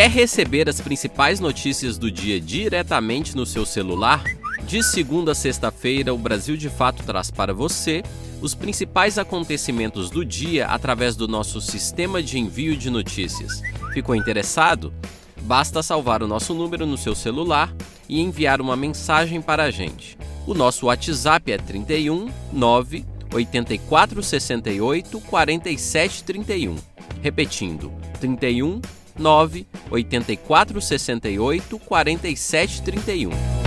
Quer receber as principais notícias do dia diretamente no seu celular? De segunda a sexta-feira, o Brasil de Fato traz para você os principais acontecimentos do dia através do nosso sistema de envio de notícias. Ficou interessado? Basta salvar o nosso número no seu celular e enviar uma mensagem para a gente. O nosso WhatsApp é 31 9 84 68 47 31. Repetindo, 31 9 84 68 47 31.